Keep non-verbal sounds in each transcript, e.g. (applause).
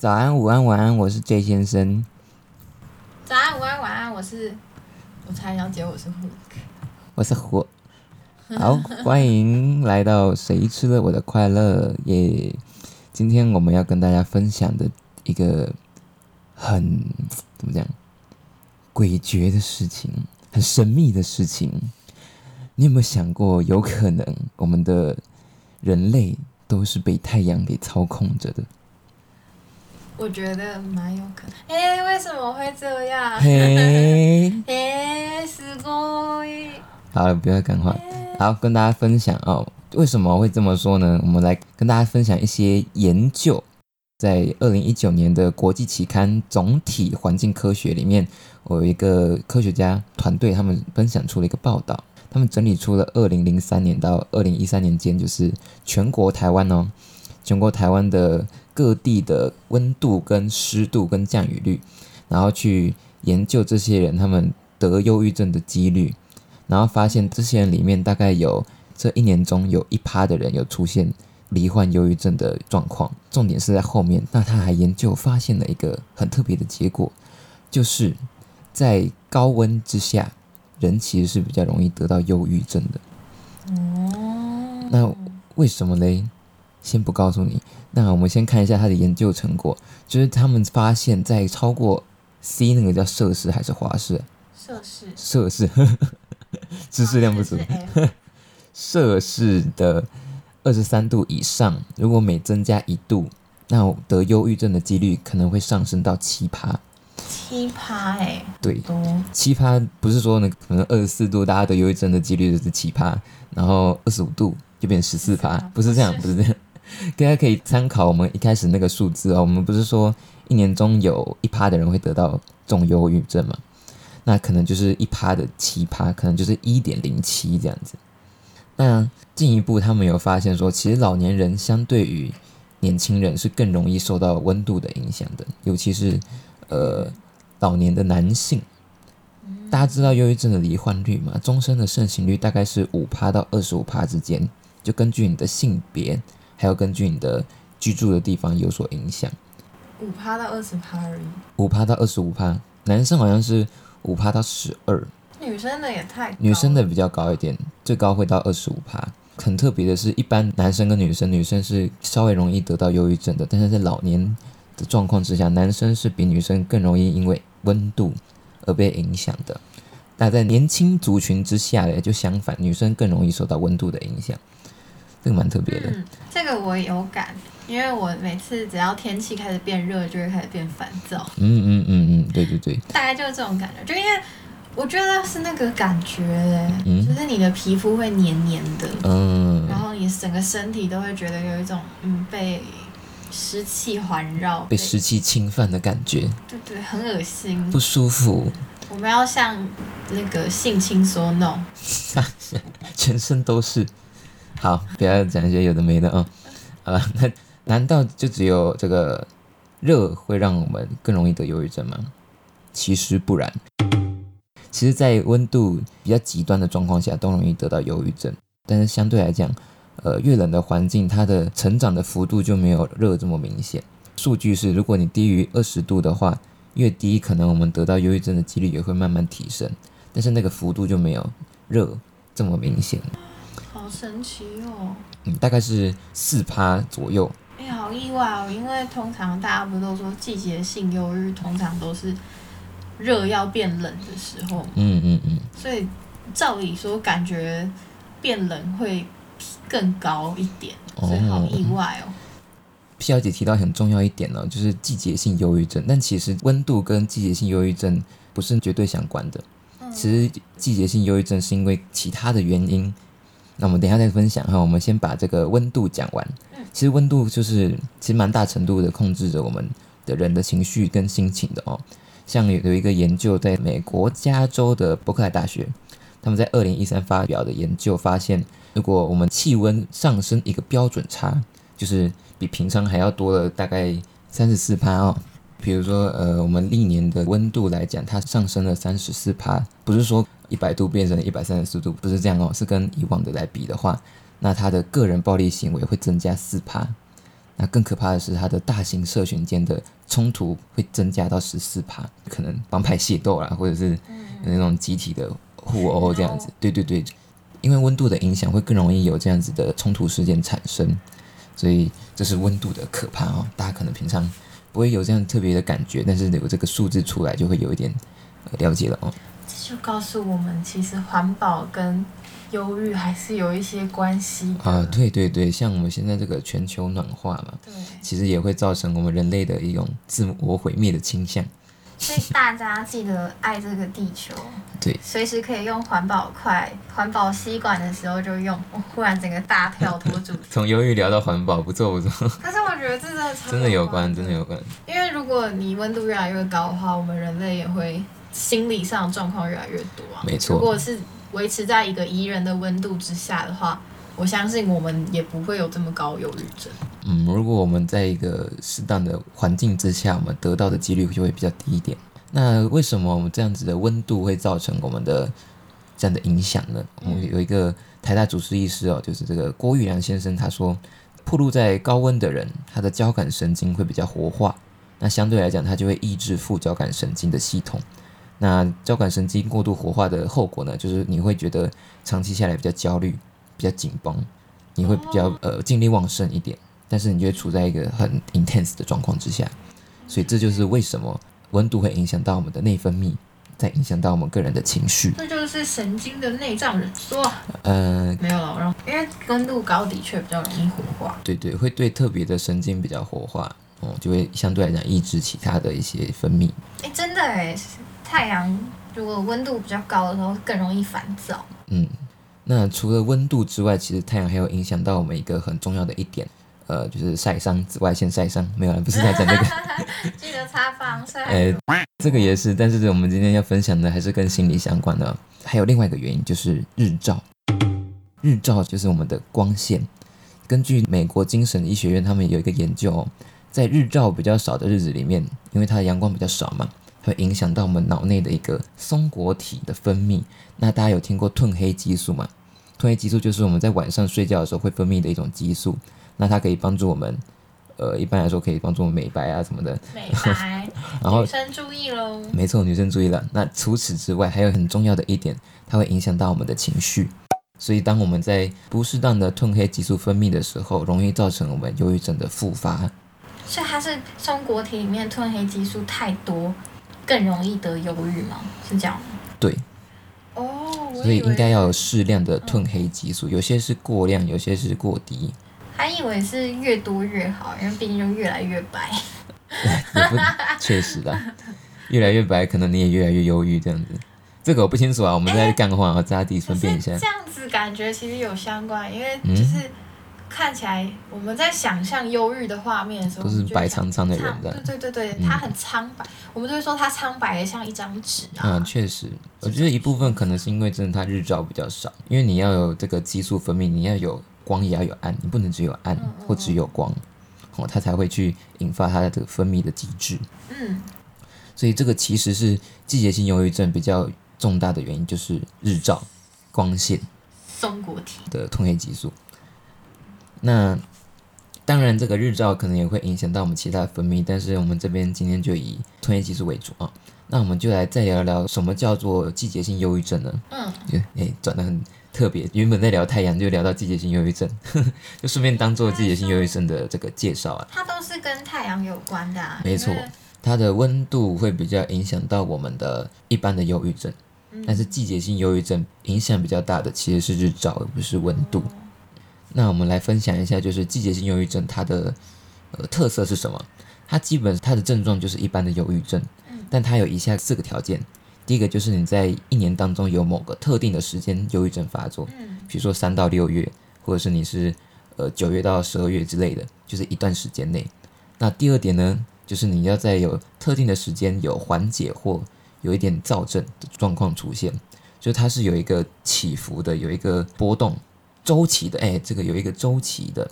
早安、午安、晚安，我是 J 先生。早安，午安，晚安，我是，我才了解我是 Hook。我是火。(laughs) 好，欢迎来到谁吃了我的快乐耶！今天我们要跟大家分享的一个很怎么讲诡谲的事情，很神秘的事情。你有没有想过，有可能我们的人类都是被太阳给操控着的？我觉得蛮有可能。哎、为什么会这样？嘿，(laughs) 哎、すごい。好了，不要干话。好，跟大家分享哦，为什么会这么说呢？我们来跟大家分享一些研究，在二零一九年的国际期刊《总体环境科学》里面，我有一个科学家团队，他们分享出了一个报道，他们整理出了二零零三年到二零一三年间，就是全国台湾哦， 全国台湾的各地的温度跟湿度跟降雨率，然后去研究这些人他们得忧郁症的几率。然后发现这些人里面大概有这一年中有一趴的人有出现罹患忧郁症的状况，重点是在后面。那他还研究发现了一个很特别的结果，就是在高温之下，人其实是比较容易得到忧郁症的。哦。那为什么嘞？先不告诉你。那我们先看一下他的研究成果，就是他们发现，在超过 C 那个叫摄氏还是华氏？摄氏。摄氏，(laughs) 知识量不足。(laughs) 摄氏的二十三度以上，如果每增加一度，那得忧郁症的几率可能会上升到七趴。七趴哎，对，多七趴不是说呢，可能二十四度大家得忧郁症的几率就是七趴，然后二十五度就变十四趴，不是这样，不是这样。(laughs) 大家可以参考我们一开始那个数字哦，我们不是说一年中有一趴的人会得到重忧郁症嘛？那可能就是一趴的七趴，可能就是一点零七这样子。那进一步，他们有发现说，其实老年人相对于年轻人是更容易受到温度的影响的，尤其是呃老年的男性。大家知道忧郁症的罹患率嘛？终身的盛行率大概是五趴到二十五趴之间，就根据你的性别，还要根据你的居住的地方有所影响。五趴到二十趴而已。五趴到二十五趴，男生好像是五趴到十二，女生的也太高女生的比较高一点，最高会到二十五趴。很特别的是，一般男生跟女生，女生是稍微容易得到忧郁症的，但是在老年的状况之下，男生是比女生更容易因为温度而被影响的。那在年轻族群之下呢，就相反，女生更容易受到温度的影响，这个蛮特别的。嗯，这个我有感，因为我每次只要天气开始变热，就会开始变烦躁，嗯嗯嗯嗯，对对对，大概就是这种感觉。就因为我觉得是那个感觉就是你的皮肤会黏黏的，嗯然后你整个身体都会觉得有一种嗯被湿气环绕，被湿气侵犯的感觉，对对，很恶心不。舒服，我们要像那个性侵说 no，全身都是。好，不要讲一些有的没的啊、好了，(laughs) 那难道就只有这个热会让我们更容易得忧郁症吗？其实不然。其实，在温度比较极端的状况下，都容易得到忧郁症。但是相对来讲，呃，越冷的环境，它的成长的幅度就没有热这么明显。数据是，如果你低于二十度的话，越低可能我们得到忧郁症的几率也会慢慢提升，但是那个幅度就没有热这么明显。好神奇哦！嗯，大概是四趴左右。哎、好意外哦，因为通常大家不都说季节性忧郁通常都是热要变冷的时候，嗯嗯嗯，所以照理说感觉变冷会更高一点，所以好意外哦。P 小姐提到很重要一点呢、就是季节性忧郁症。但其实温度跟季节性忧郁症不是绝对相关的。嗯其实季节性忧郁症是因为其他的原因。那我们等一下再分享哈，我们先把这个温度讲完。其实温度就是其实蛮大程度的控制着我们的人的情绪跟心情的哦。像有有一个研究，在美国加州的伯克莱大学，他们在二零一三发表的研究发现，如果我们气温上升一个标准差，就是比平常还要多了大概三十四帕哦。比如说，呃，我们历年的温度来讲，它上升了三十四帕，不是说一百度变成一百三十四度，不是这样哦，是跟以往的来比的话，那他的个人暴力行为会增加四帕，那更可怕的是，他的大型社群间的冲突会增加到十四帕，可能帮派械斗啦，或者是那种集体的互殴这样子。对对对，因为温度的影响，会更容易有这样子的冲突事件产生，所以这是温度的可怕哦。大家可能平常不会有这样特别的感觉，但是有这个数字出来，就会有一点了解了哦。这就告诉我们，其实环保跟忧郁还是有一些关系啊，对对对，像我们现在这个全球暖化嘛，对，其实也会造成我们人类的一种自我毁灭的倾向。所以大家记得爱这个地球，对，随时可以用环保筷、环保吸管的时候就用。我忽然整个大跳脱主题，(laughs) 从忧郁聊到环保，不错不错。但是我觉得这真的 (laughs) 真的有关，真的有关。因为如果你温度越来越高的话，我们人类也会心理上状况越来越多啊。没错，如果是。维持在一个宜人的温度之下的话，我相信我们也不会有这么高忧郁症。嗯，如果我们在一个适当的环境之下，我们得到的几率就会比较低一点。那为什么我们这样子的温度会造成我们的这样的影响呢？我们有一个台大主治医师哦，就是这个郭玉良先生，他说，暴露在高温的人，他的交感神经会比较活化，那相对来讲，他就会抑制副交感神经的系统。那交感神经过度活化的后果呢，就是你会觉得长期下来比较焦虑、比较紧绷，你会比较呃精力旺盛一点，但是你就会处在一个很 intense 的状况之下，所以这就是为什么温度会影响到我们的内分泌，再影响到我们个人的情绪。这就是神经的内脏人说，呃，没有了，因为温度高的确比较容易活化。对对，会对特别的神经比较活化，哦，就会相对来讲抑制其他的一些分泌。哎，真的哎。太阳如果温度比较高的时候，更容易烦躁。嗯，那除了温度之外，其实太阳还有影响到我们一个很重要的一点，呃，就是晒伤，紫外线晒伤。没有了，不是在讲这个。(laughs) 记得擦防晒。(laughs) 呃，这个也是，但是我们今天要分享的还是跟心理相关的。还有另外一个原因就是日照，日照就是我们的光线。根据美国精神医学院他们有一个研究，在日照比较少的日子里面，因为它的阳光比较少嘛。会影响到我们脑内的一个松果体的分泌。那大家有听过褪黑激素吗？褪黑激素就是我们在晚上睡觉的时候会分泌的一种激素。那它可以帮助我们，呃，一般来说可以帮助我们美白啊什么的。美白。(laughs) 然后女生注意喽。没错，女生注意了。那除此之外，还有很重要的一点，它会影响到我们的情绪。所以当我们在不适当的褪黑激素分泌的时候，容易造成我们忧郁症的复发。所以它是松果体里面褪黑激素太多。更容易得忧郁吗？是这样吗？对。哦。所以应该要有适量的褪黑激素，有些是过量，有些是过低。还以为是越多越好，因为毕竟就越来越白。(laughs) 确实的，越来越白，可能你也越来越忧郁这样子。这个我不清楚啊，我们在干话啊，大家自己分辨一下。这样子感觉其实有相关，因为就是。看起来我们在想象忧郁的画面的时候，都是白苍苍的人的。对对对对，他很苍白，我们就会说他苍白的像一张纸啊。嗯，确实，我觉得一部分可能是因为真的他日照比较少，因为你要有这个激素分泌，你要有光也要有暗，你不能只有暗或只有光，哦，它才会去引发它的这个分泌的机制。嗯，所以这个其实是季节性忧郁症比较重大的原因，就是日照、光线、松果体的褪黑激素。那当然，这个日照可能也会影响到我们其他的分泌，但是我们这边今天就以褪黑激素为主啊。那我们就来再聊聊什么叫做季节性忧郁症呢？嗯，哎，转的很特别，原本在聊太阳，就聊到季节性忧郁症，(laughs) 就顺便当做季节性忧郁症的这个介绍啊。它都是跟太阳有关的，没错，它的温度会比较影响到我们的一般的忧郁症，但是季节性忧郁症影响比较大的其实是日照，而不是温度。那我们来分享一下，就是季节性忧郁症它的呃特色是什么？它基本它的症状就是一般的忧郁症，但它有以下四个条件。第一个就是你在一年当中有某个特定的时间忧郁症发作，比如说三到六月，或者是你是呃九月到十二月之类的，就是一段时间内。那第二点呢，就是你要在有特定的时间有缓解或有一点躁症的状况出现，就是它是有一个起伏的，有一个波动。周期的，哎，这个有一个周期的。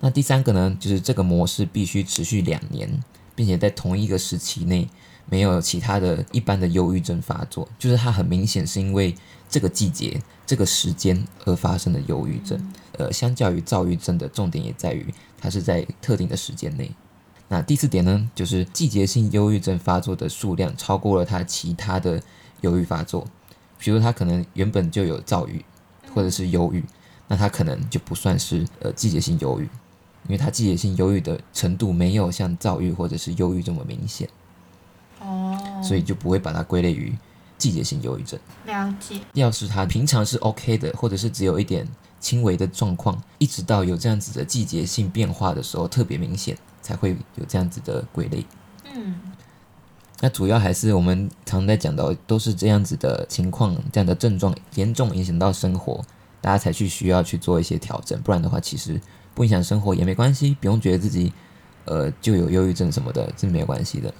那第三个呢，就是这个模式必须持续两年，并且在同一个时期内没有其他的一般的忧郁症发作，就是它很明显是因为这个季节、这个时间而发生的忧郁症。呃，相较于躁郁症的重点也在于它是在特定的时间内。那第四点呢，就是季节性忧郁症发作的数量超过了它其他的忧郁发作，比如它可能原本就有躁郁或者是忧郁，那它可能就不算是呃季节性忧郁，因为它季节性忧郁的程度没有像躁郁或者是忧郁这么明显，所以就不会把它归类于季节性忧郁症。了解。要是他平常是 OK 的，或者是只有一点轻微的状况，一直到有这样子的季节性变化的时候特别明显，才会有这样子的归类。嗯，那主要还是我们常在讲到，都是这样子的情况，这样的症状严重影响到生活，大家才去需要去做一些调整。不然的话，其实不影响生活也没关系，不用觉得自己呃就有忧郁症什么的，这没有关系的。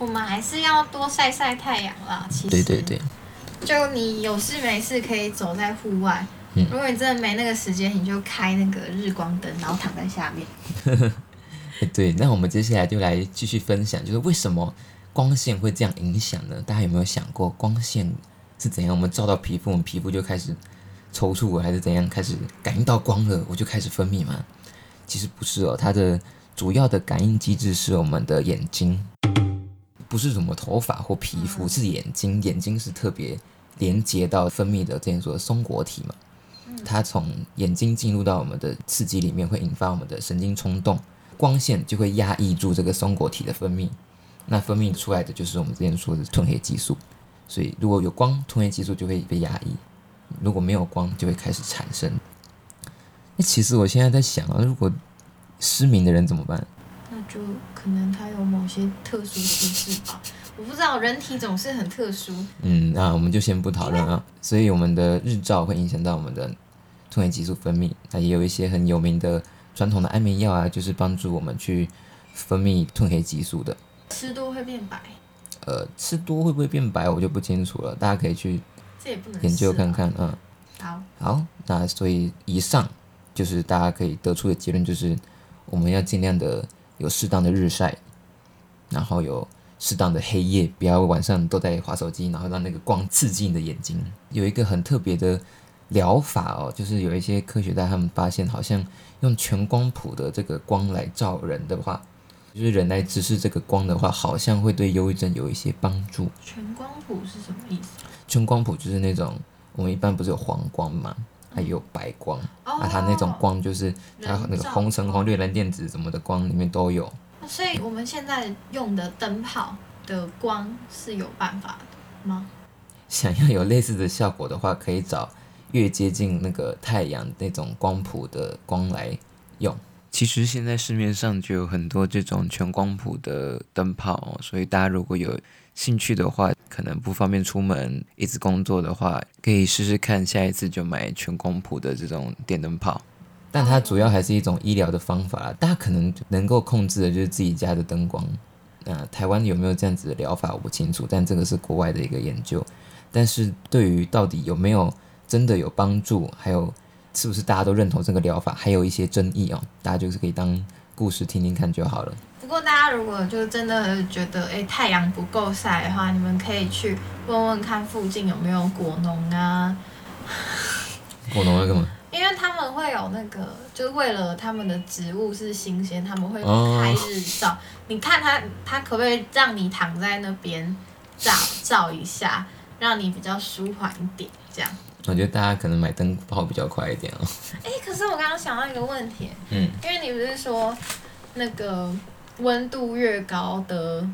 我们还是要多晒晒太阳啦。其实，对对对，就你有事没事可以走在户外。嗯如果你真的没那个时间，你就开那个日光灯，然后躺在下面。诶 (laughs) 对。那我们接下来就来继续分享，就是为什么光线会这样影响呢？大家有没有想过光线是怎样？我们照到皮肤，我们皮肤就开始抽搐了，还是怎样？开始感应到光了，我就开始分泌吗？其实不是哦，它的主要的感应机制是我们的眼睛，不是什么头发或皮肤，是眼睛。眼睛是特别连接到分泌的这样说的松果体嘛。它从眼睛进入到我们的刺激里面，会引发我们的神经冲动，光线就会压抑住这个松果体的分泌，那分泌出来的就是我们之前说的褪黑激素。所以如果有光，褪黑激素就会被压抑；如果没有光，就会开始产生。那其实我现在在想啊，如果失明的人怎么办？那就可能它有某些特殊机制吧。我不知道，人体总是很特殊。嗯，那我们就先不讨论啊。所以我们的日照会影响到我们的褪黑激素分泌，那也有一些很有名的传统的安眠药啊，就是帮助我们去分泌褪黑激素的。吃多会变白，呃，吃多会不会变白，我就不清楚了，大家可以去研究看看。啊，好，好，那所以以上就是大家可以得出的结论，就是我们要尽量的有适当的日晒，然后有适当的黑夜，不要晚上都在划手机，然后让那个光刺激你的眼睛。有一个很特别的疗法哦，就是有一些科学家他们发现，好像用全光谱的这个光来照人的话，就是人来直视这个光的话，好像会对忧郁症有一些帮助。全光谱是什么意思？全光谱就是那种我们一般不是有黄光嘛，还有白光。哦啊，它那种光就是它那个红橙黄绿蓝靛紫什么的光里面都有。所以我们现在用的灯泡的光是有办法的吗？想要有类似的效果的话，可以找越接近那个太阳那种光谱的光来用。其实现在市面上就有很多这种全光谱的灯泡，所以大家如果有兴趣的话，可能不方便出门一直工作的话，可以试试看，下一次就买全光谱的这种电灯泡。但它主要还是一种医疗的方法，大家可能能够控制的就是自己家的灯光。那台湾有没有这样子的疗法我不清楚，但这个是国外的一个研究。但是对于到底有没有真的有帮助，还有是不是大家都认同这个疗法，还有一些争议哦，大家就是可以当故事听听看就好了。不过大家如果就真的觉得诶太阳不够晒的话，你们可以去问问看附近有没有果农啊，(laughs) 果农要干嘛？因为他们会有那个，就是为了他们的植物是新鲜，他们会哦开日照。你看他，他可不可以让你躺在那边照照一下，让你比较舒缓一点？这样。我觉得大家可能买灯泡比较快一点哦。哎、可是我刚刚想到一个问题，嗯，因为你不是说那个温度越高的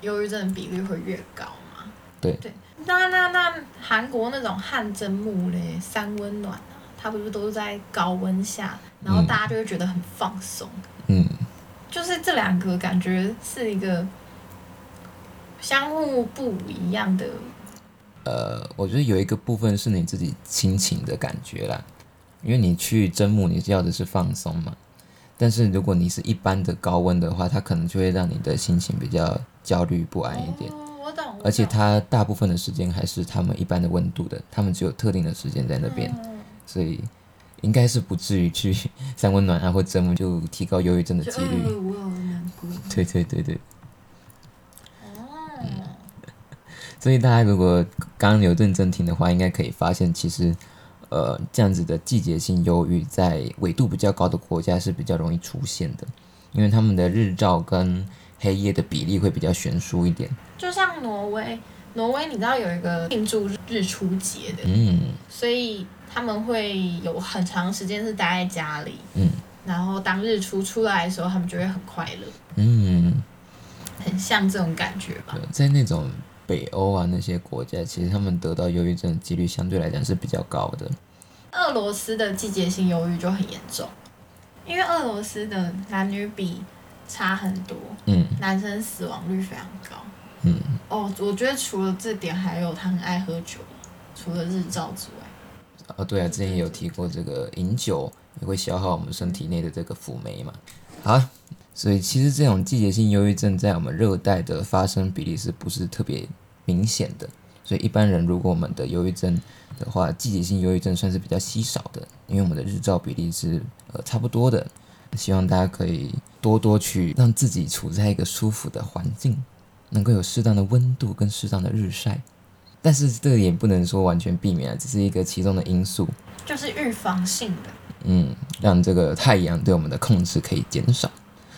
忧郁症比率会越高吗？对对，那那那韩国那种汗蒸木嘞、三温暖啊，它不是都是在高温下，然后嗯大家就会觉得很放松。嗯，就是这两个感觉是一个相互不一样的。呃，我觉得有一个部分是你自己亲情的感觉啦，因为你去蒸木，你要的是放松嘛。但是如果你是一般的高温的话，它可能就会让你的心情比较焦虑不安一点。哦，我懂。我而且它大部分的时间还是他们一般的温度的，他们只有特定的时间在那边，嗯所以应该是不至于去三温暖啊或蒸木就提高忧郁症的几率。对对对对，哦，所以大家如果刚刚有认真听的话，应该可以发现，其实呃这样子的季节性忧郁在纬度比较高的国家是比较容易出现的，因为他们的日照跟黑夜的比例会比较悬殊一点。就像挪威，挪威你知道有一个庆祝日出节的，嗯所以他们会有很长时间是待在家里，嗯然后当日出出来的时候，他们就会很快乐，嗯，很像这种感觉吧。在那种北欧啊那些国家，其实他们得到忧郁症的几率相对来讲是比较高的。俄罗斯的季节性忧郁就很严重，因为俄罗斯的男女比差很多，嗯男生死亡率非常高。嗯，哦，我觉得除了这点，还有他很爱喝酒，除了日照之外，哦对啊，之前也有提过这个饮酒也会消耗我们身体内的这个辅酶嘛。好，所以其实这种季节性忧郁症在我们热带的发生比例是不是特别明显的？所以一般人如果我们的忧郁症的话，季节性忧郁症算是比较稀少的，因为我们的日照比例是呃差不多的。希望大家可以多多去让自己处在一个舒服的环境，能够有适当的温度跟适当的日晒。但是这个也不能说完全避免啊，只是一个其中的因素。就是预防性的。嗯，让这个太阳对我们的控制可以减少。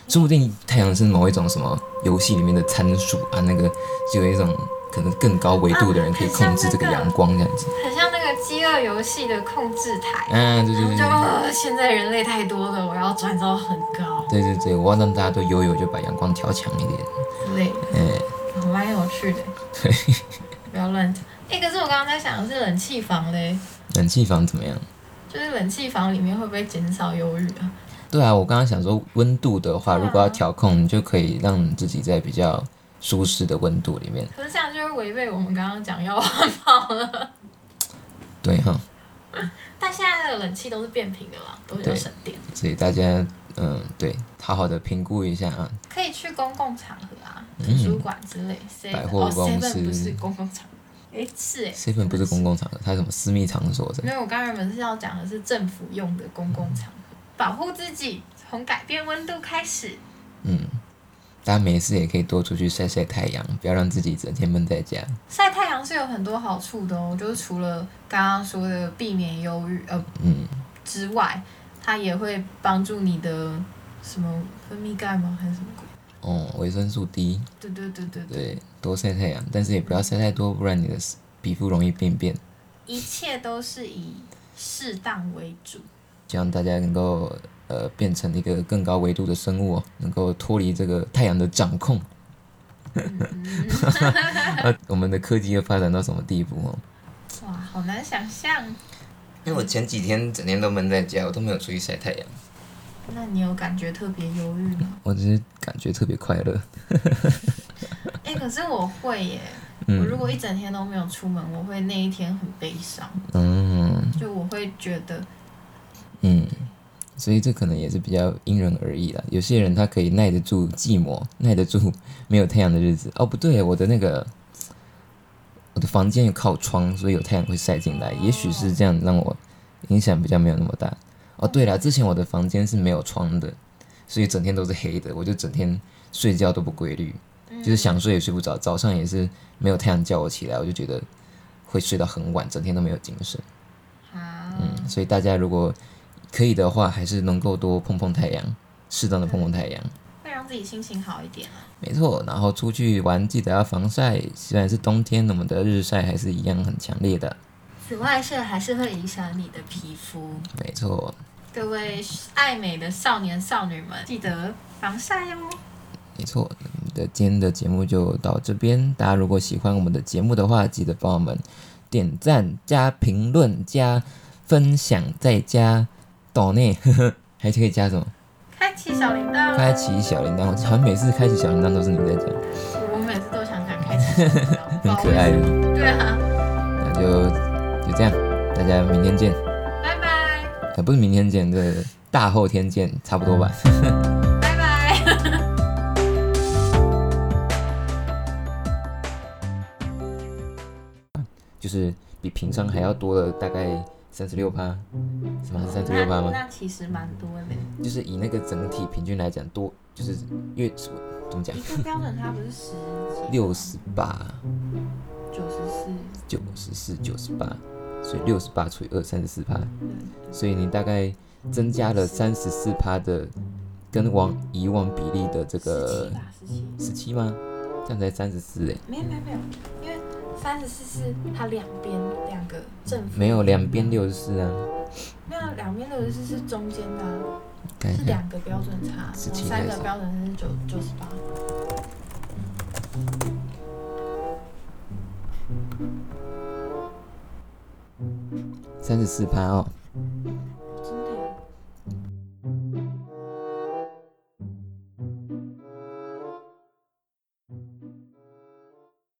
说不定太阳是某一种什么游戏里面的参数啊，那个就有一种可能更高维度的人可以控制这个阳光这样子。很像那个饥饿游戏的控制台，啊，对对对就、呃、现在人类太多了，我要转到很高对对对，我要让大家都悠悠，就把阳光调强一点。之类的，哎，哦蛮有趣的。对，不要乱讲。哎、可是我刚刚在想的是冷气房嘞，冷气房怎么样？就是冷气房里面会不会减少忧郁啊？对啊，我刚刚想说温度的话，啊如果要调控，你就可以让自己在比较舒适的温度里面。可是这样就会违背我们刚刚讲要环保了。对哈，但现在的冷气都是变频的啦，都比较省电。所以大家嗯，对，好好的评估一下啊。可以去公共场合啊，嗯图书馆之类。百货公司哦、不是公共场合。哎，是哎。seven 不是公共场合，它是什么私密场所的没。有，我刚原本是要讲的是政府用的公共场合，保护自己，从改变温度开始。嗯，大家没事也可以多出去晒晒太阳，不要让自己整天闷在家。晒太阳是有很多好处的哦，就是除了刚刚说的避免忧郁呃嗯，之外，它也会帮助你的什么分泌钙吗？还是什么鬼？哦，维生素 D，对对对对对，对，多晒太阳，但是也不要晒太多，不然你的皮肤容易病变。一切都是以适当为主。希望大家能够呃变成一个更高维度的生物、哦，能够脱离这个太阳的掌控。那 (laughs) 我们的科技又发展到什么地步哦？哇，好难想象。因为我前几天整天都闷在家，我都没有出去晒太阳，那你有感觉特别忧郁吗？我只是感觉特别快乐。哎、(laughs) 可是我会耶。我如果一整天都没有出门，我会那一天很悲伤，嗯就我会觉得，嗯，所以这可能也是比较因人而异啦。有些人他可以耐得住寂寞，耐得住没有太阳的日子。哦，不对，我的那个我的房间有靠窗，所以有太阳会晒进来，也许是这样让我影响比较没有那么大。哦，对了，之前我的房间是没有窗的，所以整天都是黑的，我就整天睡觉都不规律，就是想睡也睡不着，早上也是没有太阳叫我起来，我就觉得会睡到很晚，整天都没有精神。啊，嗯，所以大家如果可以的话，还是能够多碰碰太阳，适当的碰碰太阳，会让自己心情好一点啊。没错。然后出去玩记得要防晒，虽然是冬天，我们的日晒还是一样很强烈的。紫外线还是会影响你的皮肤。没错，各位爱美的少年少女们，记得防晒哦。没错。我们的今天的节目就到这边，大家如果喜欢我们的节目的话，记得帮我们点赞、加评论、加分享，再加岛内，(laughs) 还可以加什么？开启小铃铛，开启小铃铛。好像每次开启小铃铛都是你在讲，我每次都想讲开启小铃铛，(laughs) 很可爱的。对啊，那就就这样，大家明天见。拜拜，呃，不是明天见，这大后天见，差不多吧。拜拜。(laughs) 就是比平常还要多了大概三十六趴，什么是三十六趴吗？那其实蛮多的。就是以那个整体平均来讲多就是因为怎么讲一，个标准它不是十几六十八、九十四，九十四、九十八，所以六十八除以二，三十四趴，所以你大概增加了三十四趴的，跟往以往比例的这个，十七。十七吗？这样才三十四哎，没有没有没有，因为三十四是它两边两个正负，没有两边六十四啊，没有两边六十四是中间的、是两个标准差，然后三个标准是九九十八。三十四趴哦，